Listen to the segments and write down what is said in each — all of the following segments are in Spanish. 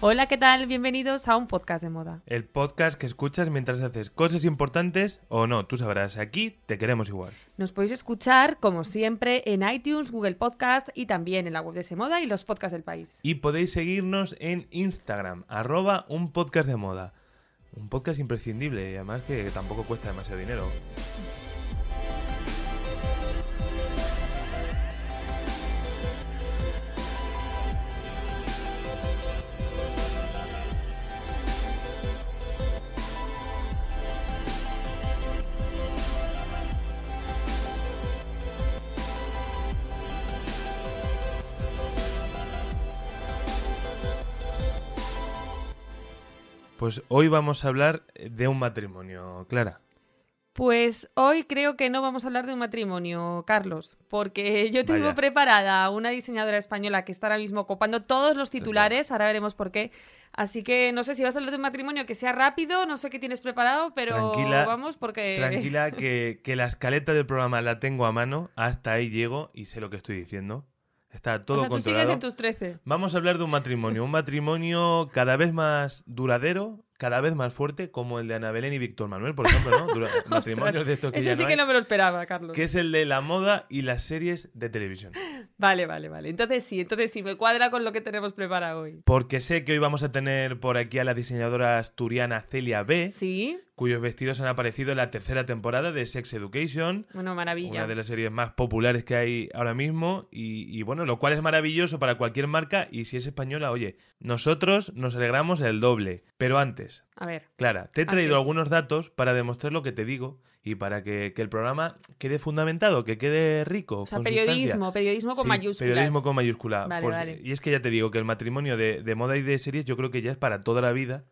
Hola, ¿qué tal? Bienvenidos a un podcast de moda. El podcast que escuchas mientras haces cosas importantes o no, tú sabrás, aquí te queremos igual. Nos podéis escuchar, como siempre, en iTunes, Google Podcast y también en la web de Semoda y los podcasts del país. Y podéis seguirnos en Instagram, arroba un podcast de moda. Un podcast imprescindible y además que tampoco cuesta demasiado dinero. Pues hoy vamos a hablar de un matrimonio, Clara. Pues hoy creo que no vamos a hablar de un matrimonio, Carlos, porque yo tengo Vaya. preparada una diseñadora española que está ahora mismo copando todos los titulares, ahora veremos por qué. Así que no sé si vas a hablar de un matrimonio que sea rápido, no sé qué tienes preparado, pero Tranquila, vamos porque... Tranquila, que, que la escaleta del programa la tengo a mano, hasta ahí llego y sé lo que estoy diciendo. Está todo o sea, tú controlado. sigues en tus 13. Vamos a hablar de un matrimonio, un matrimonio cada vez más duradero, cada vez más fuerte, como el de Ana Belén y Víctor Manuel, por ejemplo, ¿no? Matrimonios de estos que Eso ya sí no que hay, no me lo esperaba, Carlos. que es el de la moda y las series de televisión. Vale, vale, vale. Entonces sí, entonces sí, me cuadra con lo que tenemos preparado hoy. Porque sé que hoy vamos a tener por aquí a la diseñadora asturiana Celia B, Sí, cuyos vestidos han aparecido en la tercera temporada de Sex Education, bueno, maravilla. una de las series más populares que hay ahora mismo, y, y bueno, lo cual es maravilloso para cualquier marca, y si es española, oye, nosotros nos alegramos el doble. Pero antes, A ver, Clara, te he traído Antes. algunos datos para demostrar lo que te digo y para que, que el programa quede fundamentado, que quede rico. o sea, con periodismo, periodismo con Sí, mayúsculas. Periodismo con mayúscula. Vale, Pues, vale. Y es que ya te digo que el matrimonio de, de moda y de series yo creo que ya es para toda la vida.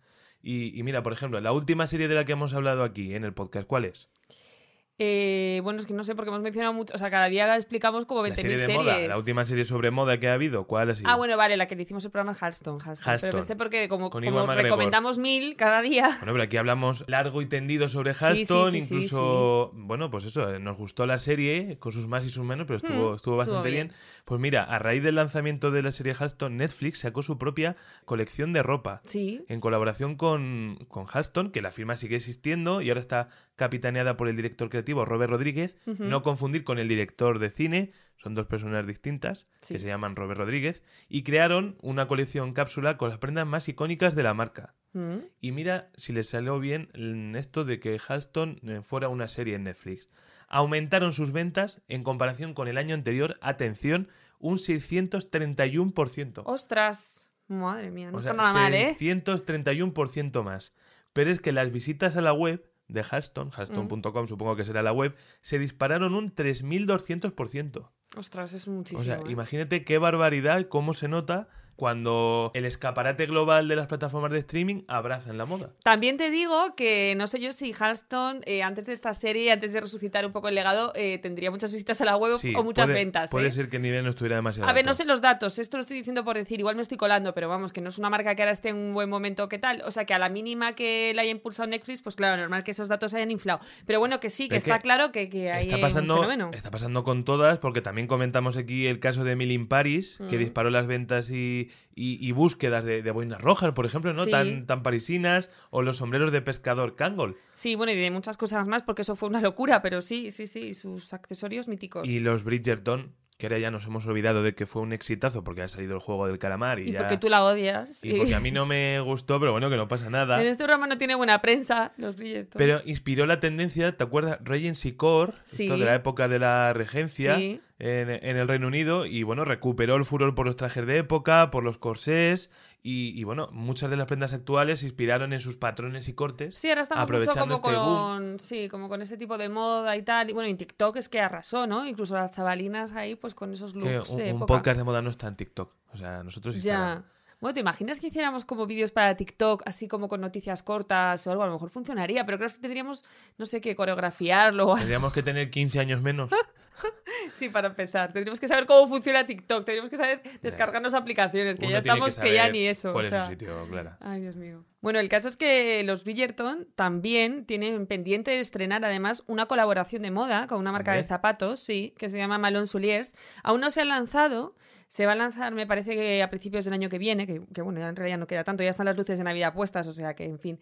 Y, y mira, por ejemplo, la última serie de la que hemos hablado aquí en el podcast, ¿cuál es? Eh, bueno, es que no sé porque hemos mencionado mucho, o sea, cada día explicamos como 20.000 La serie de series. moda, la última serie sobre moda que ha habido, ¿cuál ha sido? Ah, bueno, vale, la que le hicimos el programa Halston, Halston. Halston. Pero pensé porque como, como recomendamos mil cada día. Bueno, pero aquí hablamos largo y tendido sobre Halston, sí, sí, sí, incluso, bueno, pues eso, eh, nos gustó la serie, con sus más y sus menos, pero estuvo, Hmm, estuvo bastante bien. bien. Pues mira, a raíz del lanzamiento de la serie Halston, Netflix sacó su propia colección de ropa. Sí. En colaboración con, con Halston, que la firma sigue existiendo y ahora está capitaneada por el director creativo Robert Rodríguez, no confundir con el director de cine, son dos personas distintas Sí. que se llaman Robert Rodríguez, y crearon una colección cápsula con las prendas más icónicas de la marca. Mm. Y mira si les salió bien esto de que Halston eh, fuera una serie en Netflix. Aumentaron sus ventas en comparación con el año anterior, atención, un 631%. Ostras. Madre mía, no o está sea, nada mal, ¿eh? 631% más. Pero es que las visitas a la web de Halston, halston.com supongo que será la web, se dispararon un 3200%. Ostras, es muchísimo. O sea, ¿eh? imagínate qué barbaridad, cómo se nota cuando el escaparate global de las plataformas de streaming abrazan la moda. También te digo que no sé yo si Halston, eh, antes de esta serie, antes de resucitar un poco el legado, eh, tendría muchas visitas a la web Sí, o muchas puede- ventas. Puede ¿eh? ser que el nivel no estuviera demasiado A ver, alto. no sé los datos, esto lo estoy diciendo por decir, igual me estoy colando, pero vamos, que no es una marca que ahora esté en un buen momento, ¿qué tal? O sea, que a la mínima que la haya impulsado Netflix, pues claro, normal que esos datos hayan inflado. Pero bueno, que sí, que Es que está claro que, que hay Está pasando, un fenómeno. está pasando con todas, porque también comentamos aquí el caso de Emily in Paris, que Mm. disparó las ventas y, y- y búsquedas de, de boinas rojas, por ejemplo, ¿no? Sí. Tan, tan parisinas, o los sombreros de pescador Kangol. Sí, bueno, y de muchas cosas más, porque eso fue una locura, pero sí, sí, sí, sus accesorios míticos. Y los Bridgerton, que ahora ya nos hemos olvidado de que fue un exitazo porque ha salido el juego del calamar y, Y ya... porque tú la odias. Y porque a mí no me gustó, pero bueno, que no pasa nada. En este programa no tiene buena prensa, los Bridgerton. Pero inspiró la tendencia, ¿te acuerdas? Regency Core, Sí. esto de la época de la regencia Sí. En, en el Reino Unido, y bueno, recuperó el furor por los trajes de época, por los corsés, y, y, bueno, muchas de las prendas actuales se inspiraron en sus patrones y cortes. Sí, ahora estamos mucho aprovechando como este boom. con, sí, como con ese tipo de moda y tal. Y bueno, en TikTok es que arrasó, ¿no? Incluso las chavalinas ahí, pues con esos Que looks un, de un podcast de moda no está en TikTok. O sea, nosotros sí Ya. Bueno, ¿te imaginas que hiciéramos como vídeos para TikTok, así como con noticias cortas o algo? A lo mejor funcionaría, pero creo que tendríamos, no sé qué, coreografiarlo. Tendríamos que tener 15 años menos. Sí, para empezar. Tendríamos que saber cómo funciona TikTok. Tendríamos que saber descargarnos aplicaciones, que Uno ya estamos que, ya ni eso. ¿Cuál o es sea. sitio, Clara? Ay, Dios mío. Bueno, el caso es que los Bridgerton también tienen pendiente de estrenar además una colaboración de moda con una marca de zapatos, sí, que se llama Malone Souliers. Aún no se han lanzado, se va a lanzar me parece que a principios del año que viene, que, bueno, ya en realidad no queda tanto, ya están las luces de Navidad puestas, o sea que en fin.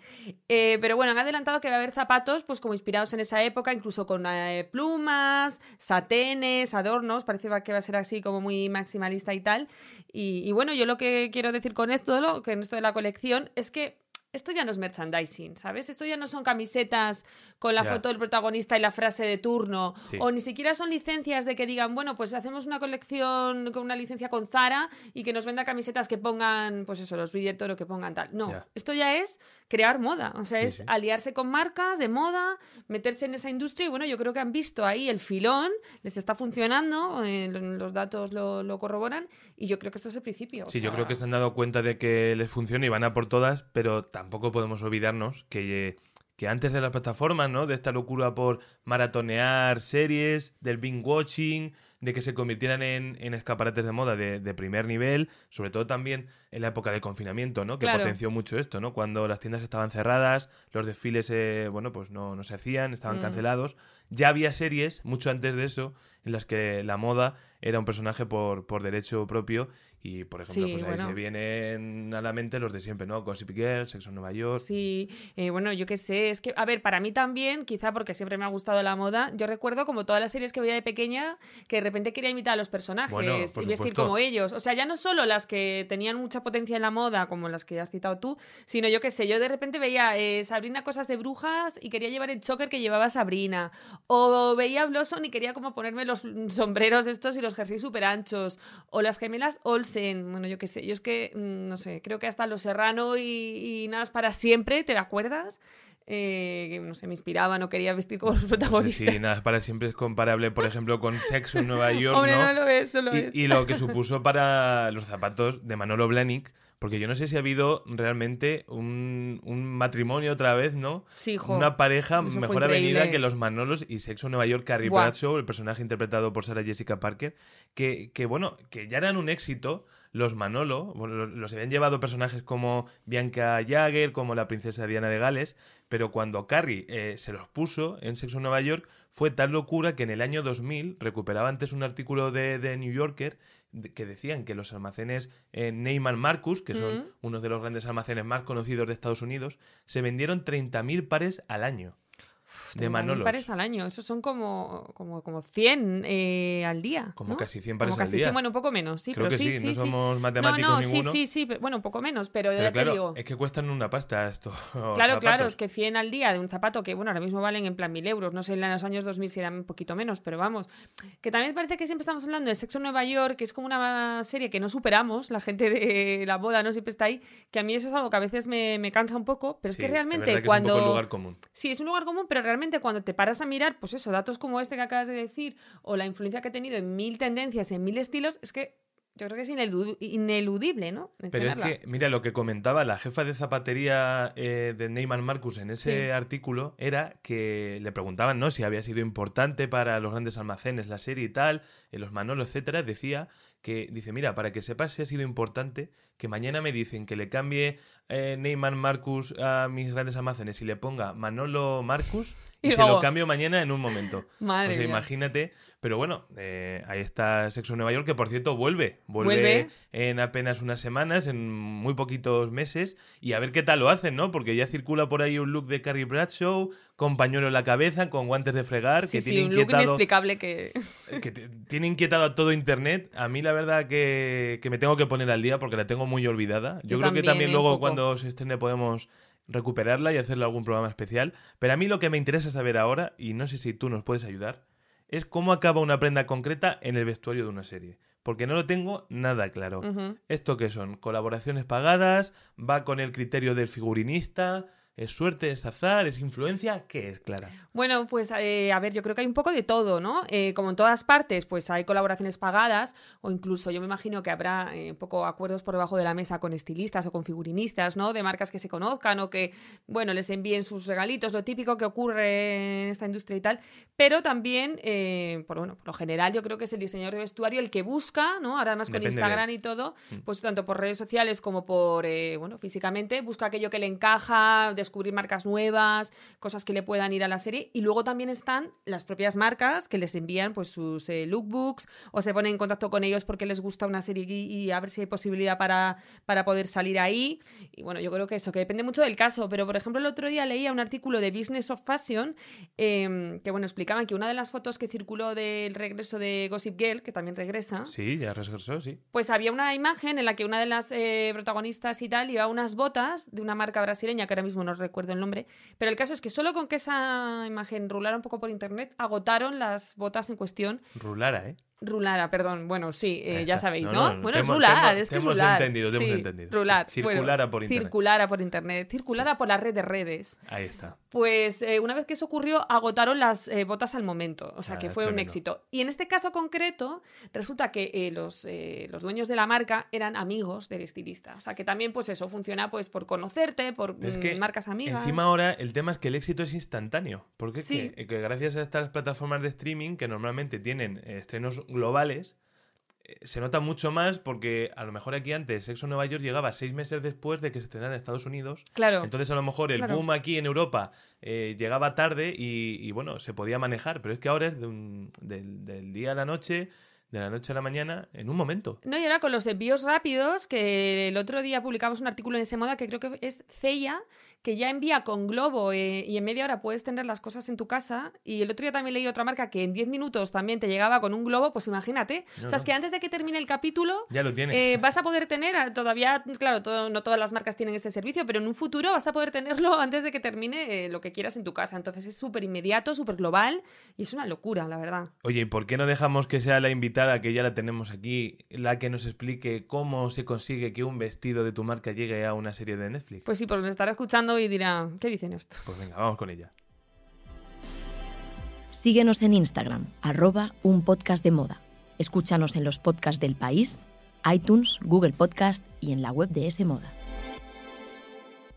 Eh, pero bueno, han adelantado que va a haber zapatos pues como inspirados en esa época, incluso con eh, plumas, satenes, adornos, parece que va a ser así como muy maximalista y tal. Y, bueno, yo lo que quiero decir con esto, lo, en esto de la colección, es que esto ya no es merchandising, ¿sabes? Esto ya no son camisetas con la foto del protagonista y la frase de turno, Sí. o ni siquiera son licencias de que digan, bueno, pues hacemos una colección con una licencia con Zara y que nos venda camisetas que pongan, pues eso, los billetes o que pongan tal. No, esto ya es crear moda, o sea, Sí, es sí. aliarse con marcas de moda, meterse en esa industria y bueno, yo creo que han visto ahí el filón, les está funcionando, eh, lo- los datos lo, lo corroboran y yo creo que esto es el principio. o Sí, yo creo que se han dado cuenta de que les funciona y van a por todas, pero tampoco podemos olvidarnos que, que antes de las plataformas, ¿no? De esta locura por maratonear series, del binge watching, de que se convirtieran en, en escaparates de moda de, de primer nivel, sobre todo también en la época del confinamiento, ¿no? Que Claro. potenció mucho esto, ¿no? Cuando las tiendas estaban cerradas, los desfiles, eh, bueno, pues no, no se hacían, estaban Mm. cancelados. Ya había series, mucho antes de eso, en las que la moda era un personaje por, por derecho propio y, por ejemplo, Sí, pues ahí bueno. se vienen a la mente los de siempre, ¿no? Gossip Girl, Sexo en Nueva York. Sí, eh, bueno, yo qué sé, es que, a ver, para mí también, quizá porque siempre me ha gustado la moda, yo recuerdo como todas las series que veía de pequeña, que de repente quería imitar a los personajes Bueno, y vestir como ellos. O sea, ya no solo las que tenían mucha potencia en la moda, como las que has citado tú, sino yo qué sé, yo de repente veía eh, Sabrina cosas de brujas y quería llevar el choker que llevaba Sabrina. O veía Blossom y quería como ponerme los sombreros estos y los jerseys súper anchos. O las gemelas Olsen, bueno, yo qué sé, yo es que, mm, no sé, creo que hasta Los Serrano y, y Nada es para siempre, ¿te acuerdas? Eh, que, no sé, me inspiraban o quería vestir como los No sé protagonistas. si nada para siempre es comparable, por ejemplo, con Sexo en Nueva York, Hombre, ¿no? no lo es, no lo y, es. y lo que supuso para los zapatos de Manolo Blahnik, porque yo no sé si ha habido realmente un, un matrimonio otra vez, ¿no? Sí, jo. Una pareja mejor avenida que los Manolos y Sexo en Nueva York, Carrie. Bradshaw, el personaje interpretado por Sarah Jessica Parker, que, que bueno, que ya eran un éxito. Los Manolo, bueno, los- habían llevado personajes como Bianca Jagger, como la princesa Diana de Gales, pero cuando Carrie eh, se los puso en Sexo en Nueva York, fue tal locura que en el año 2000 recuperaba antes un artículo de, de New Yorker que decían que los almacenes eh, Neyman Marcus, que son Mm. uno de los grandes almacenes más conocidos de Estados Unidos, se vendieron 30.000 pares al año de 30.000 Manolos. pares al año, eso son como, como, como 100 eh, al día. Como ¿no? casi 100 Como pares al casi día. 100, bueno, un poco menos, sí, Creo pero que sí, sí, no sí. somos No, matemáticos no, ninguno. sí, sí, sí, pero- bueno, un poco menos, pero, Pero ya claro, te digo. es que cuestan una pasta esto. Claro, claro, es que 100 al día de un zapato que, bueno, ahora mismo valen en plan 1000 euros. No sé en los años 2000 si eran un poquito menos, pero vamos. Que también parece que siempre estamos hablando de Sexo en Nueva York, que es como una serie que no superamos, la gente de la boda no siempre está ahí, que a mí eso es algo que a veces me, me cansa un poco, pero es Sí, que realmente verdad que cuando... Es un poco lugar común. Sí, es un lugar común, pero realmente cuando te paras a mirar, pues eso, datos como este que acabas de decir, o la influencia que ha tenido en mil tendencias, en mil estilos, es que yo creo que es ineludible, ¿no? Pero es que, mira, lo que comentaba la jefa de zapatería eh, de Neyman Marcus en ese Sí. artículo era que le preguntaban, ¿no? Si había sido importante para los grandes almacenes la serie y tal, en los Manolo, etcétera. Decía que, dice, mira, para que sepas si ha sido importante, que mañana me dicen que le cambie eh, Neyman Marcus a mis grandes almacenes y le ponga Manolo Marcus y, Y se lo cambio mañana en un momento. Madre o sea, mía. imagínate. Pero bueno, eh, ahí está Sexo Nueva York, que por cierto vuelve. Vuelve, Vuelve. en apenas unas semanas, en muy poquitos meses. Y a ver qué tal lo hacen, ¿no? Porque ya circula por ahí un look de Carrie Bradshaw, con pañuelo en la cabeza, con guantes de fregar, Sí, que sí, tiene un look inquietado. inexplicable que... que tiene inquietado a todo internet. A mí la verdad que, que me tengo que poner al día porque la tengo muy olvidada. Yo, Yo creo que también, eh, luego cuando se estrene podemos recuperarla y hacerle algún programa especial. Pero a mí lo que me interesa saber ahora, y no sé si tú nos puedes ayudar, es cómo acaba una prenda concreta en el vestuario de una serie. Porque no lo tengo nada claro. ¿Esto qué son? ¿Colaboraciones pagadas? ¿Va con el criterio del figurinista? ¿Es suerte? ¿Es azar? ¿Es influencia? ¿Qué es, Clara? Bueno, pues eh, a ver, yo creo que hay un poco de todo, ¿no? Eh, como en todas partes, pues hay colaboraciones pagadas o incluso yo me imagino que habrá eh, un poco acuerdos por debajo de la mesa con estilistas o con figurinistas, ¿no? De marcas que se conozcan o que, bueno, les envíen sus regalitos, lo típico que ocurre en esta industria y tal. Pero también, por, bueno, por lo general yo creo que es el diseñador de vestuario el que busca, ¿no? Ahora más con Instagram y todo, mm. pues tanto por redes sociales como por, bueno, físicamente, busca aquello que le encaja, descubrir marcas nuevas, cosas que le puedan ir a la serie. Y luego también están las propias marcas que les envían pues sus eh, lookbooks o se ponen en contacto con ellos porque les gusta una serie y, a ver si hay posibilidad para, para poder salir ahí. Y bueno, yo creo que eso, que depende mucho del caso. Pero por ejemplo, el otro día leía un artículo de Business of Fashion em, que bueno, explicaban que una de las fotos que circuló del regreso de Gossip Girl, que también regresa. Sí, ya regresó, sí. Pues había una imagen en la que una de las eh, protagonistas y tal llevaba unas botas de una marca brasileña que ahora mismo no recuerdo el nombre, pero el caso es que solo con que esa imagen rulara un poco por internet, agotaron las botas en cuestión. Rulara, ¿eh? Rulara, perdón. Bueno, sí, eh, ya sabéis, ¿no? bueno, es rular, es que es rular. Entendido, te hemos entendido. Rular. Circulara por internet. Circulara por internet. Circulara por la red de redes. Ahí está. Pues eh, una vez que eso ocurrió, agotaron las eh, botas al momento. O sea, que ah, fue un éxito. Y en este caso concreto, resulta que los, los dueños de la marca eran amigos del estilista. O sea, que también, pues eso, funciona pues por conocerte, por mm, marcas amigas. Encima ahora el tema es que el éxito es instantáneo. Porque que, que gracias a estas plataformas de streaming que normalmente tienen estrenos globales, eh, se nota mucho más porque a lo mejor aquí antes Sexo Nueva York llegaba seis meses después de que se estrenara en Estados Unidos. Claro. Entonces a lo mejor el boom aquí en Europa eh, llegaba tarde y, bueno, se podía manejar. Pero es que ahora es del día a la noche de la noche a la mañana en un momento. No, y ahora con los envíos rápidos, que el otro día publicamos un artículo en ese moda que creo que es Ceia, que ya envía con Globo eh, y en media hora puedes tener las cosas en tu casa. Y el otro día también leí otra marca que en 10 minutos también te llegaba con un globo, pues imagínate. o sea, es que antes de que termine el capítulo, ya lo tienes. Eh, vas a poder tener, ah, todavía, claro, no todas las marcas tienen ese servicio, pero en un futuro vas a poder tenerlo antes de que termine eh, lo que quieras en tu casa. Entonces es súper inmediato, súper global y es una locura, la verdad. Oye, ¿y por qué no dejamos que sea la invitada? que ya la tenemos aquí, la que nos explique cómo se consigue que un vestido de tu marca llegue a una serie de Netflix. Pues sí, porque me estará escuchando y dirá, ¿qué dicen esto? Pues venga, vamos con ella. Síguenos en Instagram, arroba un podcast de moda. Escúchanos en los podcasts del país, iTunes, Google Podcast y en la web de S Moda.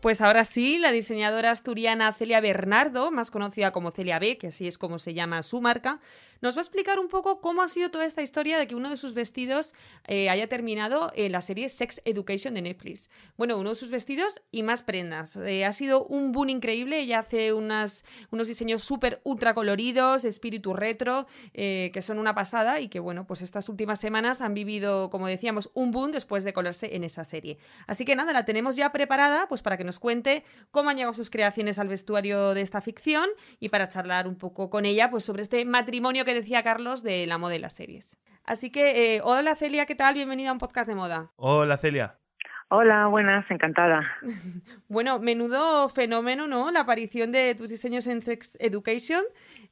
Pues ahora sí, la diseñadora asturiana Celia Bernardo, más conocida como Celia B, que así es como se llama su marca, nos va a explicar un poco cómo ha sido toda esta historia de que uno de sus vestidos eh, haya terminado en la serie Sex Education de Netflix. Bueno, uno de sus vestidos y más prendas. Eh, ha sido un boom increíble. Ella hace unos diseños súper ultra coloridos, espíritu retro, eh, que son una pasada y que, bueno, pues estas últimas semanas han vivido, como decíamos, un boom después de colarse en esa serie. Así que nada, la tenemos ya preparada pues para que nos cuente cómo han llegado sus creaciones al vestuario de esta ficción y para charlar un poco con ella pues sobre este matrimonio que decía Carlos de la moda y las series. Así que, eh, hola Celia, ¿qué tal? Bienvenida a un podcast de moda. Hola Celia. Hola, buenas, encantada. bueno, menudo fenómeno, ¿no? La aparición de tus diseños en Sex Education.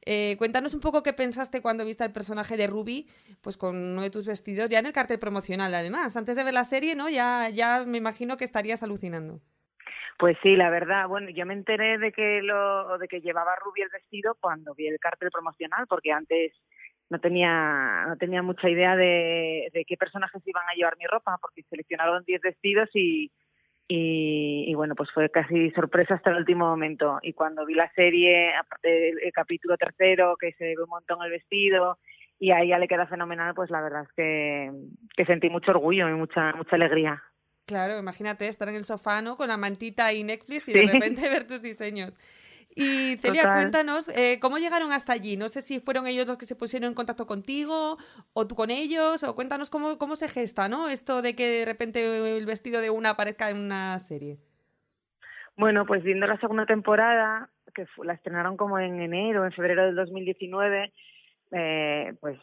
Eh, cuéntanos un poco qué pensaste cuando viste el personaje de Ruby, pues con uno de tus vestidos, ya en el cartel promocional, además. Antes de ver la serie, ¿no? Ya, ya me imagino que estarías alucinando. Pues sí, la verdad, bueno, yo me enteré de que lo de que llevaba Ruby el vestido cuando vi el cartel promocional, porque antes no tenía no tenía mucha idea de, qué personajes iban a llevar mi ropa, porque seleccionaron 10 vestidos y, y, bueno, pues fue casi sorpresa hasta el último momento. Y cuando vi la serie, aparte del capítulo tercero, que se ve un montón el vestido y a ella le queda fenomenal, pues la verdad es que, que sentí mucho orgullo y mucha mucha alegría. Claro, imagínate estar en el sofá, ¿no? Con la mantita y Netflix y de repente ver tus diseños. Y Celia, cuéntanos, eh, ¿cómo llegaron hasta allí? No sé si fueron ellos los que se pusieron en contacto contigo o tú con ellos, o cuéntanos cómo, cómo se gesta, ¿no? Esto de que de repente el vestido de una aparezca en una serie. Bueno, pues viendo la segunda temporada, que la estrenaron como en enero, en febrero del 2019, eh, pues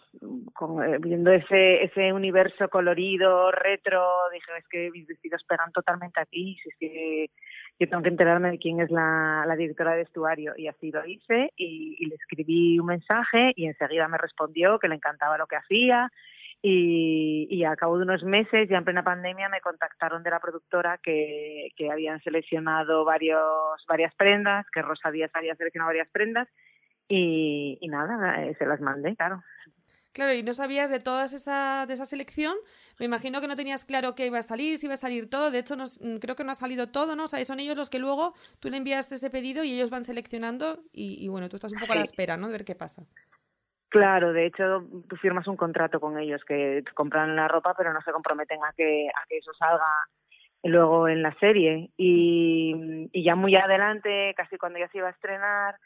con, eh, viendo ese, ese universo colorido, retro, dije, es que mis vestidos pegan totalmente aquí, si es que yo tengo que enterarme de quién es la, la directora de vestuario. Y así lo hice y, le escribí un mensaje y enseguida me respondió que le encantaba lo que hacía Y, y, a cabo de unos meses, ya en plena pandemia, me contactaron de la productora que, que habían seleccionado varios, varias prendas, que Rosa Díaz había seleccionado varias prendas y, y nada, eh, se las mandé, claro. Claro, y no sabías de toda esa, de esa selección. Me imagino que no tenías claro qué iba a salir, si iba a salir todo. De hecho, mm, creo que no ha salido todo, ¿no? O sea, son ellos los que luego tú le envías ese pedido y ellos van seleccionando y, bueno, tú estás un poco a la espera, ¿no? De ver qué pasa. Claro, de hecho, tú firmas un contrato con ellos que compran la ropa, pero no se comprometen a que, a que eso salga luego en la serie. Y, y ya muy adelante, casi cuando ya se iba a estrenar,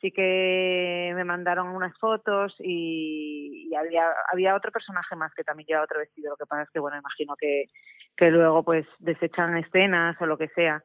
sí que me mandaron unas fotos y, había, había otro personaje más que también lleva otro vestido. Lo que pasa es que, bueno, imagino que, que luego pues desechan escenas o lo que sea.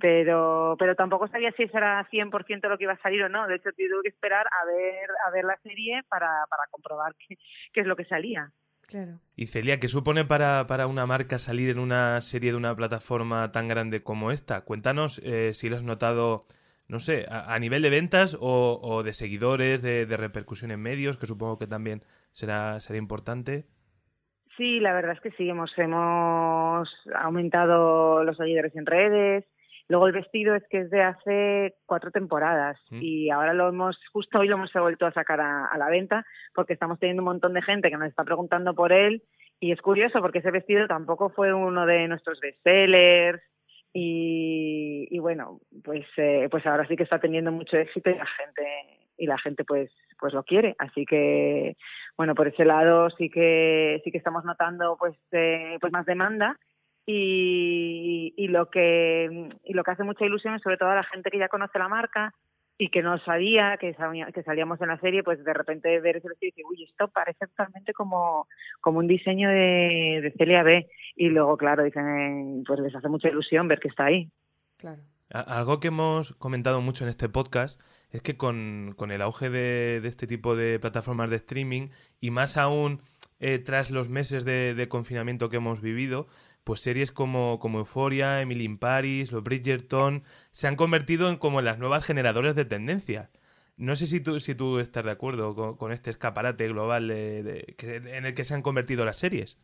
pero, pero tampoco sabía si eso era 100% lo que iba a salir o no. De hecho, tuve que esperar a ver, a ver la serie para, para comprobar qué, qué es lo que salía. Claro. Y Celia, ¿qué supone para, para, una marca salir en una serie de una plataforma tan grande como esta? Cuéntanos eh, si lo has notado no sé, a, nivel de ventas o, de seguidores, de, repercusión en medios, que supongo que también será, será importante. Sí, la verdad es que sí, hemos, hemos aumentado los seguidores en redes. Luego el vestido es que es de hace cuatro temporadas mm. y ahora lo hemos, justo hoy lo hemos vuelto a sacar a, a la venta porque estamos teniendo un montón de gente que nos está preguntando por él y es curioso porque ese vestido tampoco fue uno de nuestros bestsellers y, bueno, pues, eh, pues ahora sí que está teniendo mucho éxito y la gente y la gente pues pues lo quiere. Así que bueno por ese lado sí que sí que estamos notando pues eh, pues más demanda y, y, lo que y lo que hace mucha ilusión es sobre todo a la gente que ya conoce la marca y que no sabía que, que salíamos en la serie, pues de repente ver ese vestido y decir, uy, esto parece totalmente como, como un diseño de, de Celia B. Y luego, claro, dicen, pues les hace mucha ilusión ver que está ahí. Claro. Algo que hemos comentado mucho en este podcast es que con, con el auge de, de, este tipo de plataformas de streaming y más aún eh, tras los meses de, de, confinamiento que hemos vivido, pues series como, como Euphoria, Emily in Paris, los Bridgerton, se han convertido en como las nuevas generadoras de tendencias. No sé si tú, si tú estás de acuerdo con, este escaparate global de, en el que se han convertido las series.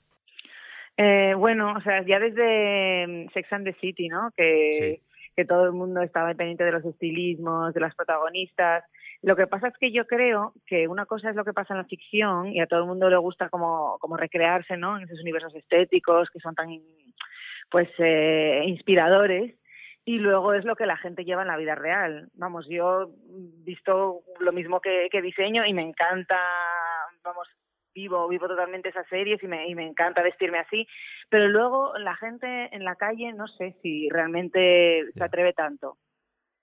Eh, bueno, o sea, ya desde mm, Sex and the City, ¿no? Que, que todo el mundo estaba pendiente de los estilismos, de las protagonistas. Lo que pasa es que yo creo que una cosa es lo que pasa en la ficción y a todo el mundo le gusta como, como recrearse ¿no? en esos universos estéticos que son tan pues eh, inspiradores y luego es lo que la gente lleva en la vida real. Vamos, yo he visto lo mismo que, que diseño y me encanta, vamos, vivo, vivo totalmente esas series y me, y me encanta vestirme así, pero luego la gente en la calle no sé si realmente se atreve tanto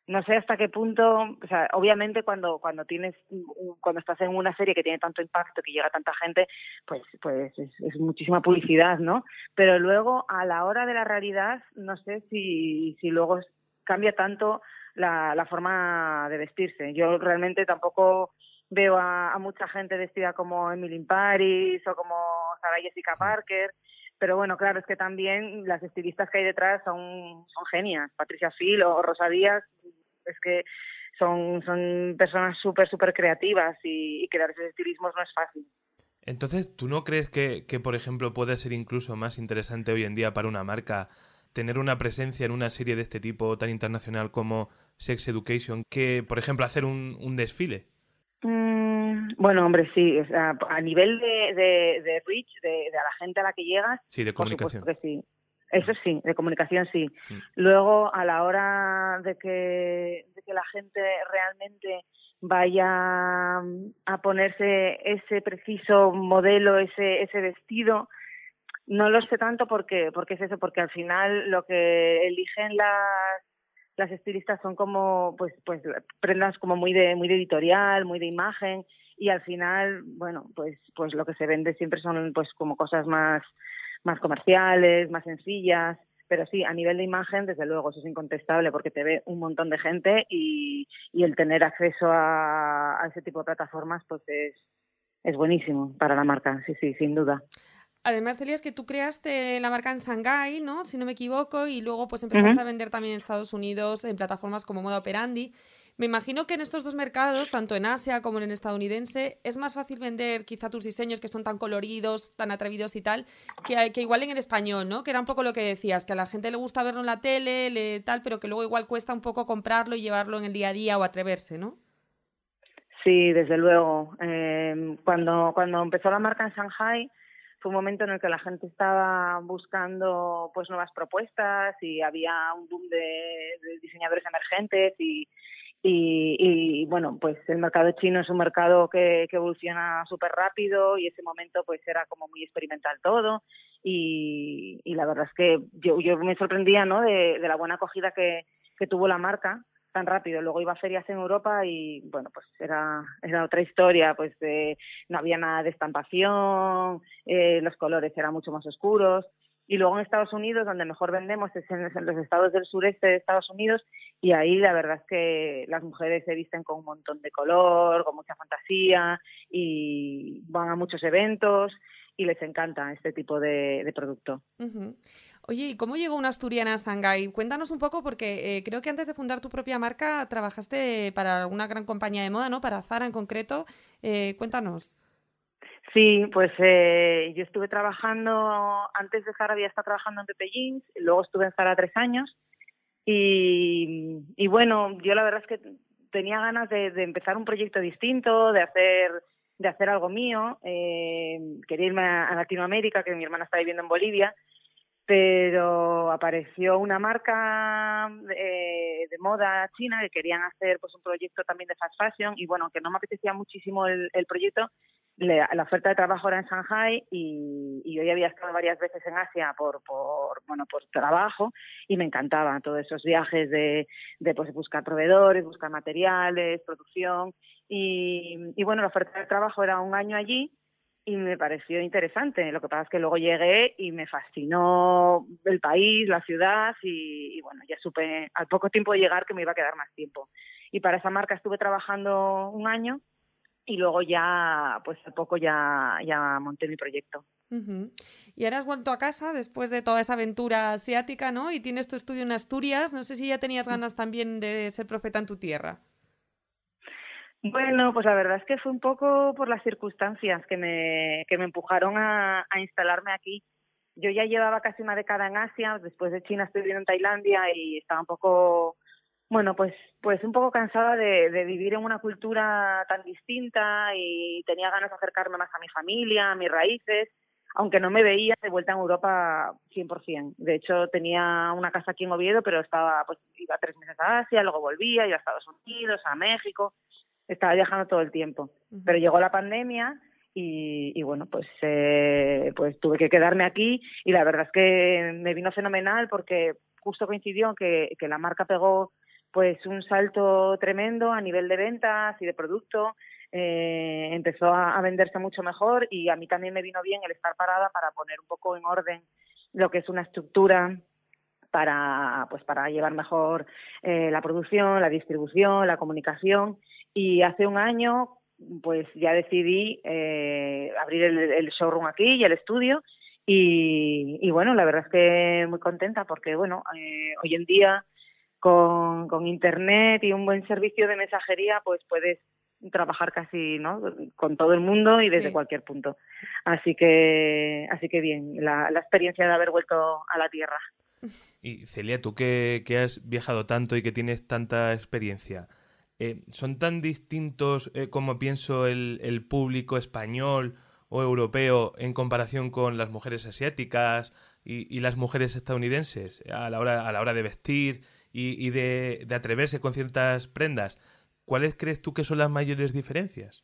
no sé hasta qué punto, o sea, obviamente cuando cuando tienes cuando estás en una serie que tiene tanto impacto, que llega a tanta gente, pues pues es, muchísima publicidad, ¿no? Pero luego a la hora de la realidad, no sé si si luego cambia tanto la, la forma de vestirse. Yo realmente tampoco veo a, mucha gente vestida como Emily in Paris o como Sarah Jessica Parker pero bueno, claro, es que también las estilistas que hay detrás son, son genias. Patricia Phil o Rosa Díaz es que son, son personas súper, súper creativas y, y crear esos estilismos no es fácil. Entonces, ¿tú no crees que, que, por ejemplo, puede ser incluso más interesante hoy en día para una marca tener una presencia en una serie de este tipo tan internacional como Sex Education que, por ejemplo, hacer un, un desfile? Mm, bueno, hombre, sí. a nivel de, de, de reach, de, de, a la gente a la que llegas. Sí, de comunicación. que sí. Eso sí, de comunicación sí. Mm. Luego, a la hora de que, de que la gente realmente vaya a ponerse ese preciso modelo, ese, ese vestido, no lo sé tanto porque, porque es eso, porque al final lo que eligen las, las estilistas son como, pues, pues prendas como muy de, muy de editorial, muy de imagen, y al final, bueno, pues, pues lo que se vende siempre son pues como cosas más más comerciales, más sencillas, pero sí, a nivel de imagen, desde luego, eso es incontestable porque te ve un montón de gente y, y el tener acceso a, a, ese tipo de plataformas pues es, es buenísimo para la marca, sí, sí, sin duda. Además, Celia, es que tú creaste la marca en Shanghai, ¿no? Si no me equivoco, y luego pues empezaste uh -huh. a vender también en Estados Unidos en plataformas como Moda Operandi. Me imagino que en estos dos mercados, tanto en Asia como en el estadounidense, es más fácil vender quizá tus diseños que son tan coloridos, tan atrevidos y tal, que, que igual en el español, ¿no? Que era un poco lo que decías, que a la gente le gusta verlo en la tele, le, tal, pero que luego igual cuesta un poco comprarlo y llevarlo en el día a día o atreverse, ¿no? Sí, desde luego. Eh, cuando, cuando empezó la marca en Shanghai, fue un momento en el que la gente estaba buscando pues nuevas propuestas y había un boom de, diseñadores emergentes y, y, bueno, pues el mercado chino es un mercado que, que evoluciona súper rápido y ese momento pues era como muy experimental todo y, y la verdad es que yo, yo me sorprendía ¿no? de, de la buena acogida que, que tuvo la marca tan rápido. Luego iba a ferias en Europa y, bueno, pues era, era otra historia, pues eh, no había nada de estampación, eh, los colores eran mucho más oscuros. Y luego en Estados Unidos, donde mejor vendemos es en, los estados del sureste de Estados Unidos, y ahí la verdad es que las mujeres se visten con un montón de color, con mucha fantasía, y van a muchos eventos, y les encanta este tipo de, producto. Oye, ¿y cómo llegó una asturiana a Shanghái? Cuéntanos un poco, porque eh, creo que antes de fundar tu propia marca trabajaste para una gran compañía de moda, ¿no? Para Zara en concreto. Eh, cuéntanos. Sí, pues eh, yo estuve trabajando, antes de Zara había estado trabajando en Pepe Jeans, luego estuve en Zara tres años y, bueno, yo la verdad es que tenía ganas de, empezar un proyecto distinto, de hacer de hacer algo mío. quería irme a Latinoamérica, que mi hermana está viviendo en Bolivia, pero apareció una marca eh, de moda china que querían hacer pues un proyecto también de fast fashion y bueno, que no me apetecía muchísimo el, proyecto, la oferta de trabajo era en Shanghai y, y, yo ya había estado varias veces en Asia por, por, bueno, por trabajo y me encantaba todos esos viajes de, de pues, buscar proveedores, buscar materiales, producción y, y bueno, la oferta de trabajo era un año allí y me pareció interesante. Lo que pasa es que luego llegué y me fascinó el país, la ciudad y, bueno, ya supe al poco tiempo de llegar que me iba a quedar más tiempo. Y para esa marca estuve trabajando un año y luego ya, pues al poco ya, ya monté mi proyecto. Y ahora has vuelto a casa después de toda esa aventura asiática, ¿no? Y tienes tu estudio en Asturias. No sé si ya tenías ganas también de ser profeta en tu tierra. Bueno, pues la verdad es que fue un poco por las circunstancias que me, que me empujaron a, instalarme aquí. Yo ya llevaba casi una década en Asia, después de China estoy viviendo en Tailandia y estaba un poco, bueno, pues, pues un poco cansada de, de vivir en una cultura tan distinta y tenía ganas de acercarme más a mi familia, a mis raíces, aunque no me veía de vuelta en Europa 100%. De hecho, tenía una casa aquí en Oviedo, pero estaba, pues iba tres meses a Asia, luego volvía, iba a Estados Unidos, a México estaba viajando todo el tiempo. Pero llegó la pandemia y, bueno, pues, eh, pues tuve que quedarme aquí y la verdad es que me vino fenomenal porque justo coincidió que, que la marca pegó pues un salto tremendo a nivel de ventas y de producto. Eh, empezó a, venderse mucho mejor y a mí también me vino bien el estar parada para poner un poco en orden lo que es una estructura para pues para llevar mejor eh, la producción, la distribución, la comunicación y hace un año, pues ya decidí eh, abrir el, showroom aquí y el estudio. Y, bueno, la verdad es que muy contenta porque, bueno, eh, hoy en día con, con Internet y un buen servicio de mensajería, pues puedes trabajar casi ¿no? con todo el mundo y desde cualquier punto. Así que, así que bien, la, la, experiencia de haber vuelto a la tierra. Y Celia, tú que, que has viajado tanto y que tienes tanta experiencia, eh, ¿son tan distintos eh, como pienso el, público español o europeo en comparación con las mujeres asiáticas y, las mujeres estadounidenses a la hora, a la hora de vestir y, de, atreverse con ciertas prendas? ¿Cuáles crees tú que son las mayores diferencias?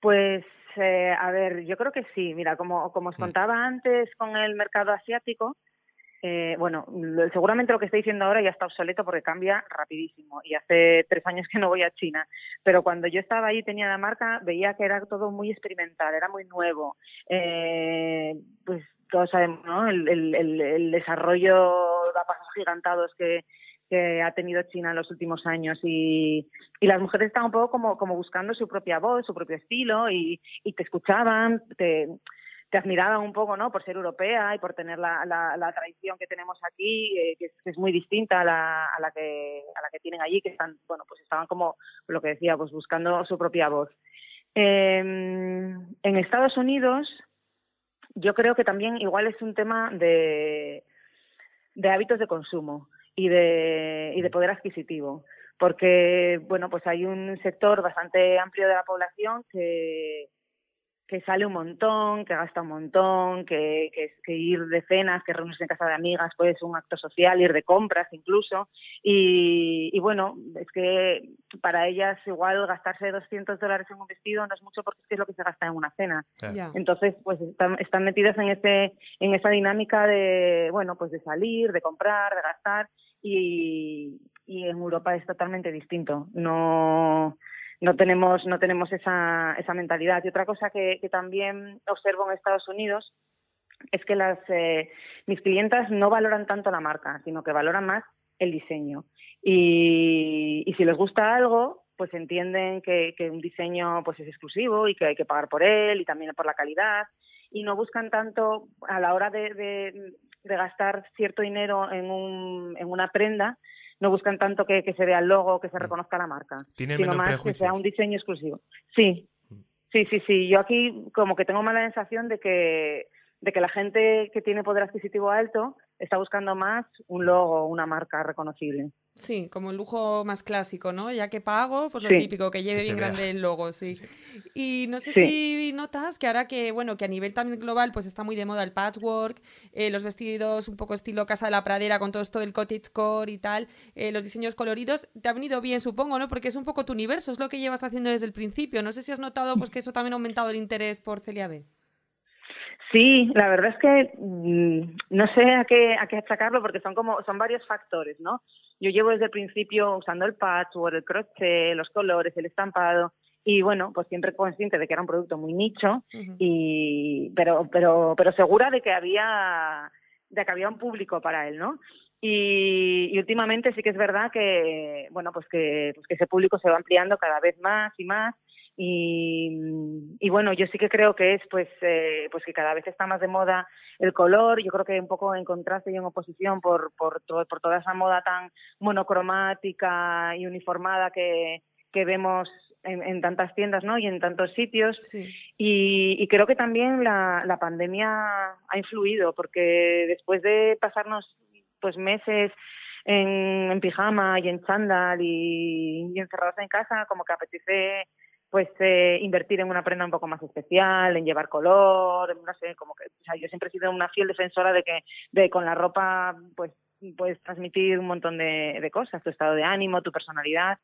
Pues, eh, a ver, yo creo que sí. Mira, como, como os mm. contaba antes con el mercado asiático, eh, bueno, seguramente lo que estoy diciendo ahora ya está obsoleto porque cambia rapidísimo y hace tres años que no voy a China, pero cuando yo estaba ahí tenía la marca veía que era todo muy experimental, era muy nuevo, eh, pues todos sabemos, ¿no? El, el, desarrollo a pasos gigantados que, que ha tenido China en los últimos años y, y las mujeres estaban un poco como, como buscando su propia voz, su propio estilo y, y te escuchaban, te te admiraban un poco, ¿no? Por ser europea y por tener la, la, tradición que tenemos aquí, eh, que, es, muy distinta a la, a la que a la que tienen allí, que están, bueno, pues estaban como lo que decía, pues buscando su propia voz. Em, en Estados Unidos, yo creo que también igual es un tema de, de hábitos de consumo y de, y de poder adquisitivo. Porque bueno pues hay un sector bastante amplio de la población que, que sale un montón, que gasta un montón, que, que, ir de cenas, que reunirse en casa de amigas puede ser un acto social, ir de compras incluso. Y, y bueno, es que para ellas igual gastarse 200 dólares en un vestido no es mucho porque es lo que se gasta en una cena. Entonces, pues están, están metidas en, ese, en esa dinámica de, bueno, pues de salir, de comprar, de gastar. Y, y en Europa es totalmente distinto. No no tenemos, no tenemos esa, esa mentalidad. Y otra cosa que, también observo en Estados Unidos es que las, eh, mis clientas no valoran tanto la marca, sino que valoran más el diseño. Y, y si les gusta algo, pues entienden que, que, un diseño pues es exclusivo y que hay que pagar por él y también por la calidad y no buscan tanto a la hora de, de, de gastar cierto dinero en, un, en una prenda no buscan tanto que, se vea el logo, que se mm. reconozca la marca, sino más que sea un diseño exclusivo. Sí, mm. sí, sí, sí. Yo aquí como que tengo mala sensación de que, de que la gente que tiene poder adquisitivo alto está buscando más un logo, una marca reconocible. Sí, como el lujo más clásico, ¿no? Ya que pago, pues lo típico, que lleve bien grande el logo, sí. Y no sé si notas que ahora que, bueno, que a nivel también global, pues está muy de moda el patchwork, eh, los vestidos un poco estilo Casa de la Pradera con todo esto del cottagecore y tal, eh, los diseños coloridos, te ha venido bien, supongo, ¿no? Porque es un poco tu universo, es lo que llevas haciendo desde el principio. No sé si has notado pues que eso también ha aumentado el interés por Celia B. Sí, la verdad es que mm, no sé a qué, a qué achacarlo porque son como son varios factores, ¿no? Yo llevo desde el principio usando el patchwork, el crochet, los colores, el estampado y bueno, pues siempre consciente de que era un producto muy nicho y pero pero pero segura de que había de que había un público para él, ¿no? Y, últimamente sí que es verdad que bueno pues que pues que ese público se va ampliando cada vez más y más y, y, bueno, yo sí que creo que es pues, eh, pues que cada vez está más de moda el color. Yo creo que un poco en contraste y en oposición por, por, por toda esa moda tan monocromática y uniformada que, que vemos en, tantas tiendas ¿no? y en tantos sitios. Y, y, creo que también la, la pandemia ha influido porque después de pasarnos pues meses en, en pijama y en chándal y, y encerrados en casa, como que apetece pues eh, invertir en una prenda un poco más especial, en llevar color, no sé, como que, o sea, yo siempre he sido una fiel defensora de que de con la ropa, pues puedes transmitir un montón de, de cosas, tu estado de ánimo, tu personalidad.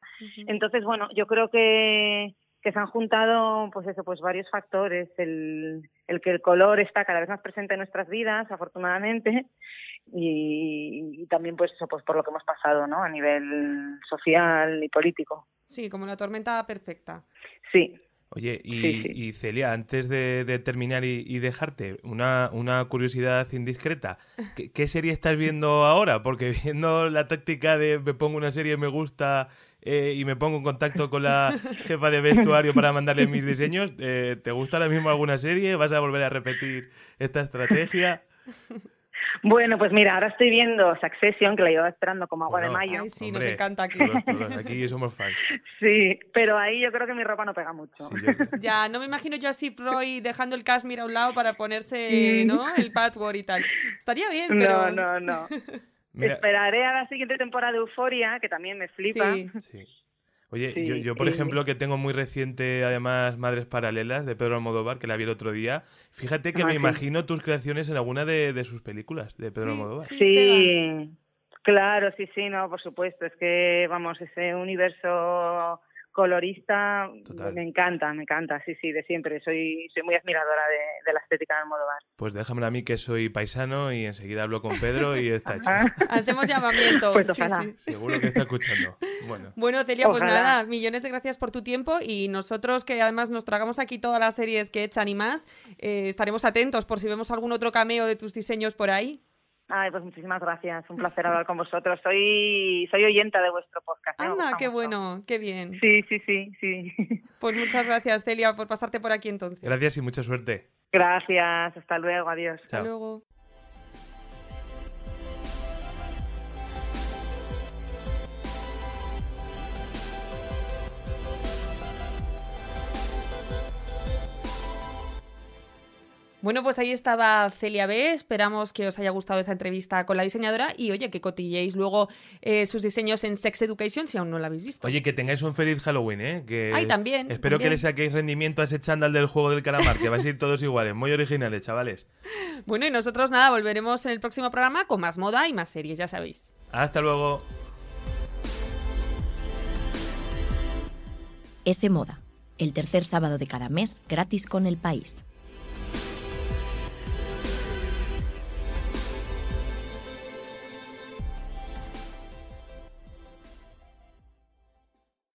Entonces, bueno, yo creo que, que se han juntado, pues eso, pues varios factores, el, el que el color está cada vez más presente en nuestras vidas, afortunadamente, y, también pues eso, pues por lo que hemos pasado, ¿no? A nivel social y político. Sí, como una tormenta perfecta. Sí. Oye, y, Celia, antes de, terminar y, dejarte, una, una, curiosidad indiscreta. ¿Qué, serie estás viendo ahora? Porque viendo la táctica de me pongo una serie, me gusta eh, y me pongo en contacto con la jefa de vestuario para mandarle mis diseños, eh, ¿te gusta ahora mismo alguna serie? ¿Vas a volver a repetir esta estrategia? Bueno, pues mira, ahora estoy viendo Succession, que la llevo esperando como agua de mayo. sí, nos encanta aquí. aquí somos fans. Sí, pero ahí yo creo que mi ropa no pega mucho. Ya, no me imagino yo así, Roy, dejando el cashmere a un lado para ponerse, ¿no? El patchwork y tal. Estaría bien, pero... No, no, no. Esperaré a la siguiente temporada de Euforia, que también me flipa. Sí. Oye, yo, por ejemplo, que tengo muy reciente, además, Madres Paralelas de Pedro Almodóvar, que la vi el otro día. Fíjate que me imagino tus creaciones en alguna de, sus películas de Pedro Almodóvar. Sí, claro, sí, sí, no, por supuesto. Es que, vamos, ese universo colorista me encanta, me encanta, sí, sí, de siempre. Soy, soy muy admiradora de, la estética de Almodóvar. Pues déjame a mí que soy paisano y enseguida hablo con Pedro y está hecho. Hacemos llamamiento. Pues Seguro que está escuchando. Bueno, bueno Celia, pues nada, millones de gracias por tu tiempo y nosotros que además nos tragamos aquí todas las series que echan y más, eh, estaremos atentos por si vemos algún otro cameo de tus diseños por ahí. Ay, pues muchísimas gracias. Un placer hablar con vosotros. Soy, soy oyenta de vuestro podcast. ¿eh? Anda, qué mucho. bueno, qué bien. Sí, sí, sí, sí. Pues muchas gracias, Celia, por pasarte por aquí entonces. Gracias y mucha suerte. Gracias. Hasta luego. Adiós. Hasta Chao. luego. Bueno, pues ahí estaba Celia B. Esperamos que os haya gustado esta entrevista con la diseñadora y oye, que cotilléis luego eh, sus diseños en Sex Education si aún no la habéis visto. Oye, que tengáis un feliz Halloween, ¿eh? Que Ay, también, Espero también. que le saquéis rendimiento a ese chándal del juego del calamar, que vais a ir todos iguales. Muy originales, chavales. Bueno, y nosotros nada, volveremos en el próximo programa con más moda y más series, ya sabéis. Hasta luego. Ese Moda, el tercer sábado de cada mes, gratis con el país.